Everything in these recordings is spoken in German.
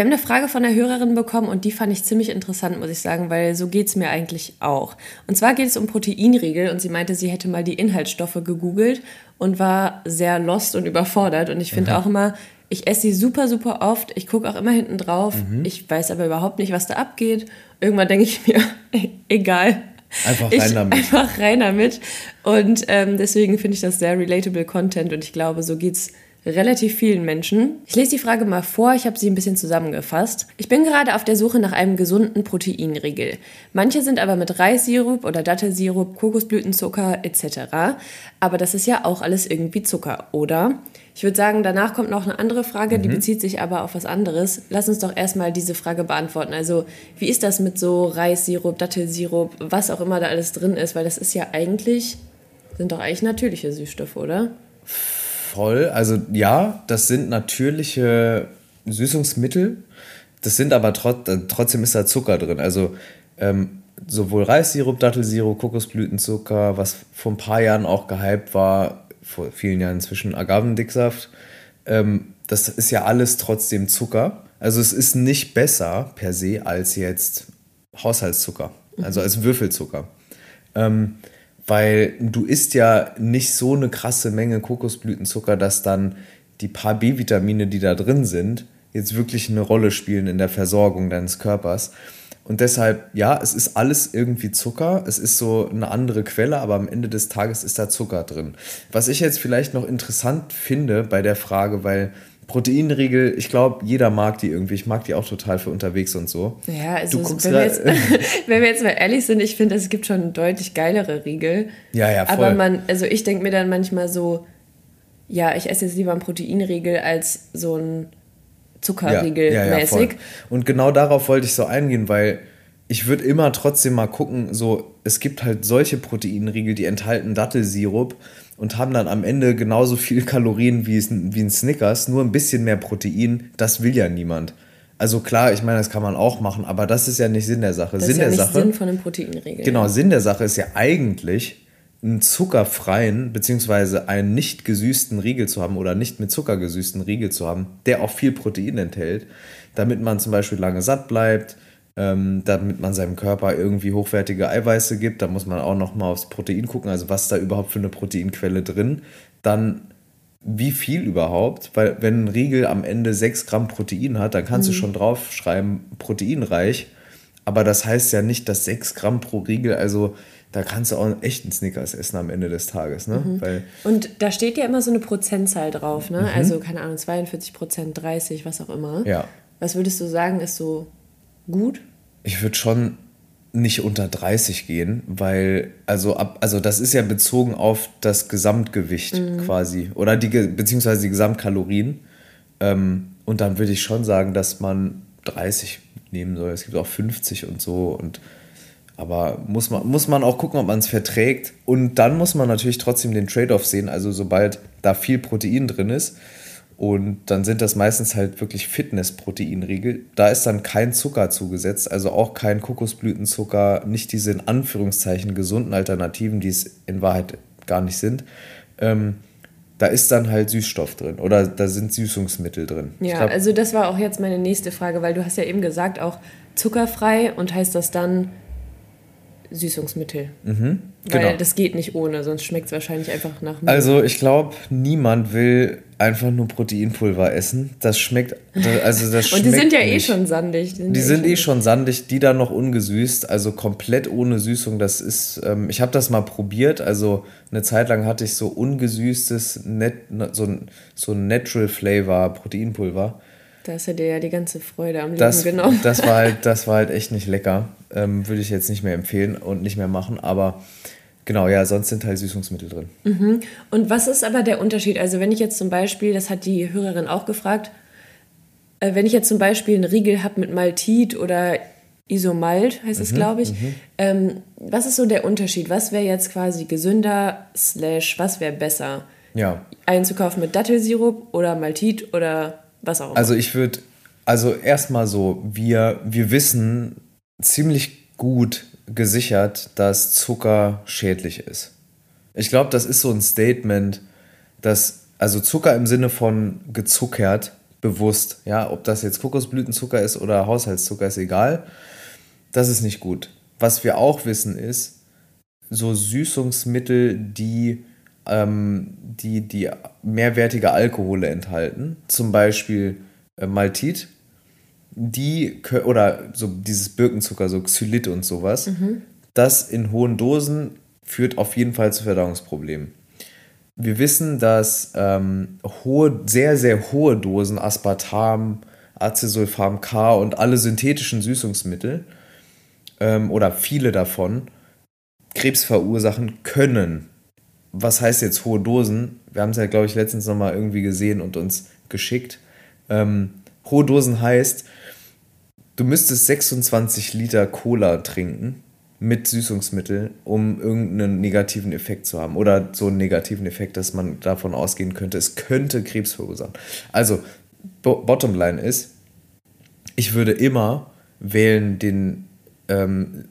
Wir haben eine Frage von einer Hörerin bekommen und die fand ich ziemlich interessant, muss ich sagen, weil so geht es mir eigentlich auch. Und zwar geht es um Proteinriegel und sie meinte, sie hätte mal die Inhaltsstoffe gegoogelt und war sehr lost und überfordert. Und ich finde auch immer, ich esse sie super, super oft. Ich gucke auch immer hinten drauf. Mhm. Ich weiß aber überhaupt nicht, was da abgeht. Irgendwann denke ich mir, egal. Einfach rein ich, damit. Einfach rein damit. Und ähm, deswegen finde ich das sehr relatable Content und ich glaube, so geht's relativ vielen Menschen. Ich lese die Frage mal vor, ich habe sie ein bisschen zusammengefasst. Ich bin gerade auf der Suche nach einem gesunden Proteinriegel. Manche sind aber mit Reissirup oder Dattelsirup, Kokosblütenzucker etc. Aber das ist ja auch alles irgendwie Zucker, oder? Ich würde sagen, danach kommt noch eine andere Frage, mhm. die bezieht sich aber auf was anderes. Lass uns doch erstmal diese Frage beantworten. Also, wie ist das mit so Reissirup, Dattelsirup, was auch immer da alles drin ist? Weil das ist ja eigentlich, sind doch eigentlich natürliche Süßstoffe, oder? Voll. Also ja, das sind natürliche Süßungsmittel. Das sind aber trot trotzdem ist da Zucker drin. Also ähm, sowohl Reissirup, Dattelsirup, Kokosblütenzucker, was vor ein paar Jahren auch gehypt war, vor vielen Jahren inzwischen Agavendicksaft. Ähm, das ist ja alles trotzdem Zucker. Also es ist nicht besser per se als jetzt Haushaltszucker, also als Würfelzucker. Ähm, weil du isst ja nicht so eine krasse Menge Kokosblütenzucker, dass dann die paar B-Vitamine, die da drin sind, jetzt wirklich eine Rolle spielen in der Versorgung deines Körpers. Und deshalb, ja, es ist alles irgendwie Zucker. Es ist so eine andere Quelle, aber am Ende des Tages ist da Zucker drin. Was ich jetzt vielleicht noch interessant finde bei der Frage, weil Proteinriegel, ich glaube, jeder mag die irgendwie. Ich mag die auch total für unterwegs und so. Ja, also wenn wir, jetzt, wenn wir, jetzt, mal ehrlich sind, ich finde, es gibt schon deutlich geilere Riegel. Ja, ja, voll. Aber man, also ich denke mir dann manchmal so, ja, ich esse jetzt lieber einen Proteinriegel als so ein Zuckerriegel ja, ja, ja, mäßig. Und genau darauf wollte ich so eingehen, weil ich würde immer trotzdem mal gucken, so, es gibt halt solche Proteinriegel, die enthalten Dattelsirup und haben dann am Ende genauso viel Kalorien wie, wie ein Snickers, nur ein bisschen mehr Protein. Das will ja niemand. Also klar, ich meine, das kann man auch machen, aber das ist ja nicht Sinn der Sache. Das Sinn ist ja der nicht Sache. Sinn von einem Proteinriegel. Genau, Sinn der Sache ist ja eigentlich, einen zuckerfreien beziehungsweise einen nicht gesüßten Riegel zu haben oder nicht mit Zucker gesüßten Riegel zu haben, der auch viel Protein enthält, damit man zum Beispiel lange satt bleibt, ähm, damit man seinem Körper irgendwie hochwertige Eiweiße gibt. Da muss man auch noch mal aufs Protein gucken, also was da überhaupt für eine Proteinquelle drin. Dann wie viel überhaupt, weil wenn ein Riegel am Ende 6 Gramm Protein hat, dann kannst mhm. du schon draufschreiben, proteinreich. Aber das heißt ja nicht, dass 6 Gramm pro Riegel, also da kannst du auch echt einen Snickers essen am Ende des Tages. Ne? Mhm. Weil und da steht ja immer so eine Prozentzahl drauf, ne? Mhm. Also, keine Ahnung, 42 Prozent, 30, was auch immer. Ja. Was würdest du sagen, ist so gut? Ich würde schon nicht unter 30 gehen, weil, also ab, also das ist ja bezogen auf das Gesamtgewicht mhm. quasi. Oder die, beziehungsweise die Gesamtkalorien. Ähm, und dann würde ich schon sagen, dass man 30 nehmen soll. Es gibt auch 50 und so. Und aber muss man, muss man auch gucken, ob man es verträgt. Und dann muss man natürlich trotzdem den Trade-off sehen. Also sobald da viel Protein drin ist, und dann sind das meistens halt wirklich Fitness-Proteinriegel. Da ist dann kein Zucker zugesetzt, also auch kein Kokosblütenzucker, nicht diese in Anführungszeichen gesunden Alternativen, die es in Wahrheit gar nicht sind. Ähm, da ist dann halt Süßstoff drin oder da sind Süßungsmittel drin. Ja, glaub, also das war auch jetzt meine nächste Frage, weil du hast ja eben gesagt, auch zuckerfrei und heißt das dann Süßungsmittel. Mhm, Weil genau. das geht nicht ohne, sonst schmeckt es wahrscheinlich einfach nach Milch. Also ich glaube, niemand will einfach nur Proteinpulver essen. Das schmeckt, also das Und die sind ja eh nicht. eh schon sandig. Die sind, die sind eh schon sandig, die dann noch ungesüßt, also komplett ohne Süßung. Das ist, ähm, ich habe das mal probiert, also eine Zeit lang hatte ich so ungesüßtes, net, so, so ein Natural Flavor Proteinpulver. Da hast du dir ja die ganze Freude am Leben das, genommen. Das war, halt, das war halt echt nicht lecker. Ähm, Würde ich jetzt nicht mehr empfehlen und nicht mehr machen. Aber genau, ja, sonst sind halt Süßungsmittel drin. Mhm. Und was ist aber der Unterschied? Also wenn ich jetzt zum Beispiel, das hat die Hörerin auch gefragt, äh, wenn ich jetzt zum Beispiel einen Riegel habe mit Maltit oder Isomalt heißt es, Mhm, glaube ich. Ähm, was ist so der Unterschied? Was wäre jetzt quasi gesünder, slash, was wäre besser? Ja. Einzukaufen mit Dattelsirup oder Maltit oder was auch immer? Also ich würde, also erstmal so, wir, wir wissen ziemlich gut gesichert, dass Zucker schädlich ist. Ich glaube, das ist so ein Statement, dass, also Zucker im Sinne von gezuckert, bewusst, ja, ob das jetzt Kokosblütenzucker ist oder Haushaltszucker, ist egal. Das ist nicht gut. Was wir auch wissen ist, so Süßungsmittel, die, ähm, die, die mehrwertige Alkohole enthalten, zum Beispiel äh, Maltit, die oder so dieses Birkenzucker, so Xylit und sowas, das in hohen Dosen führt auf jeden Fall zu Verdauungsproblemen. Wir wissen, dass ähm, hohe, sehr, sehr hohe Dosen Aspartam, Acesulfam K und alle synthetischen Süßungsmittel ähm, oder viele davon Krebs verursachen können. Was heißt jetzt hohe Dosen? Wir haben es ja, glaube ich, letztens nochmal irgendwie gesehen und uns geschickt. Ähm, hohe Dosen heißt, du müsstest 26 Liter Cola trinken mit Süßungsmittel, um irgendeinen negativen Effekt zu haben. Oder so einen negativen Effekt, dass man davon ausgehen könnte, es könnte Krebs verursachen. Also, bo Bottomline ist, ich würde immer wählen den ähm,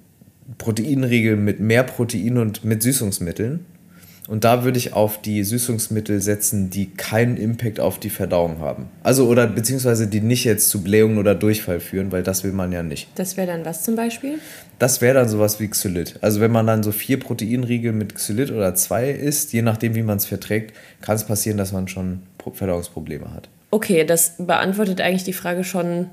Proteinriegel mit mehr Protein und mit Süßungsmitteln. Und da würde ich auf die Süßungsmittel setzen, die keinen Impact auf die Verdauung haben. Also oder beziehungsweise die nicht jetzt zu Blähungen oder Durchfall führen, weil das will man ja nicht. das wäre dann was zum Beispiel? Das wäre dann sowas wie Xylit. Also wenn man dann so vier Proteinriegel mit Xylit oder zwei isst, je nachdem wie man es verträgt, kann es passieren, dass man schon Pro- Verdauungsprobleme hat. Okay, das beantwortet eigentlich die Frage schon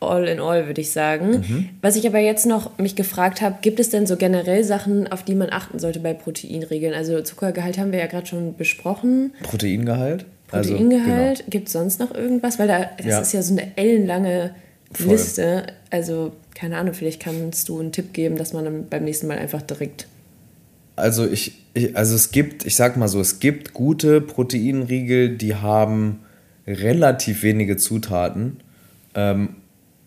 all in all, würde ich sagen. Was ich aber jetzt noch mich gefragt habe, gibt es denn so generell Sachen, auf die man achten sollte bei Proteinregeln? Also Zuckergehalt haben wir ja gerade schon besprochen. Proteingehalt? Also, Proteingehalt, gibt es sonst noch irgendwas? Weil da, das Ja. ist ja so eine ellenlange Voll. Liste. Also, keine Ahnung, vielleicht kannst du einen Tipp geben, dass man dann beim nächsten Mal einfach direkt. Also ich, ich, also es gibt, ich sag mal so, es gibt gute Proteinriegel, die haben relativ wenige Zutaten. Ähm,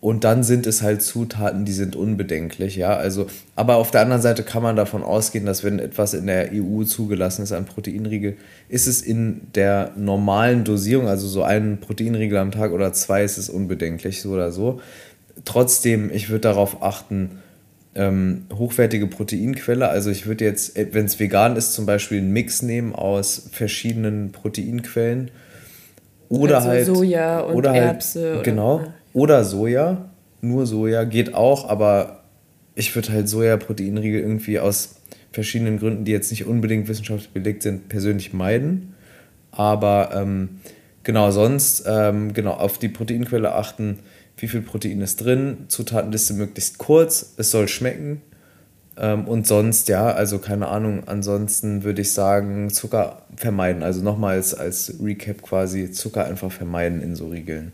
und dann sind es halt Zutaten, die sind unbedenklich, ja. Also, aber auf der anderen Seite kann man davon ausgehen, dass wenn etwas in der EU zugelassen ist, ein Proteinriegel, ist es in der normalen Dosierung, also so ein Proteinriegel am Tag oder zwei, ist es unbedenklich, so oder so. Trotzdem, ich würde darauf achten, ähm, hochwertige Proteinquelle. Also ich würde jetzt, wenn es vegan ist, zum Beispiel einen Mix nehmen aus verschiedenen Proteinquellen. Oder Also halt Soja und oder Erbse oder- genau. Oder Soja. Nur Soja geht auch, aber ich würde halt Soja-Proteinriegel irgendwie aus verschiedenen Gründen, die jetzt nicht unbedingt wissenschaftlich belegt sind, persönlich meiden. Aber ähm, genau, sonst ähm, genau auf die Proteinquelle achten, wie viel Protein ist drin, Zutatenliste möglichst kurz, es soll schmecken. Ähm, und sonst, ja, also keine Ahnung, ansonsten würde ich sagen, Zucker vermeiden. Also nochmals als Recap quasi, Zucker einfach vermeiden in so Riegeln.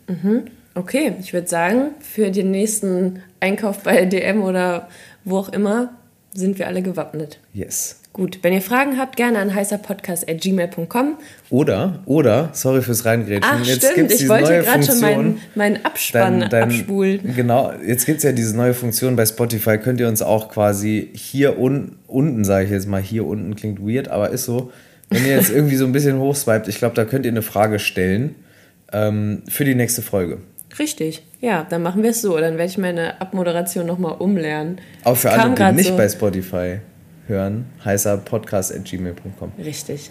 Okay, ich würde sagen, für den nächsten Einkauf bei DM oder wo auch immer sind wir alle gewappnet. Yes. Gut, wenn ihr Fragen habt, gerne an heißerpodcast.gmail.com. Oder, oder, sorry fürs Reingrätschen, Ach, jetzt stimmt, ich wollte gerade schon meinen, meinen Abspann Dein- dein- abspulen. Genau, jetzt gibt es ja diese neue Funktion bei Spotify, könnt ihr uns auch quasi hier un unten, sage ich jetzt mal, hier unten klingt weird, aber ist so, wenn ihr jetzt irgendwie so ein bisschen hochswiped, ich glaube, da könnt ihr eine Frage stellen ähm, für die nächste Folge. Richtig, ja, dann machen wir es so. Dann werde ich meine Abmoderation nochmal umlernen. Auch für Kam alle, die nicht so. bei Spotify hören, heißer podcast at gmail.com. Richtig.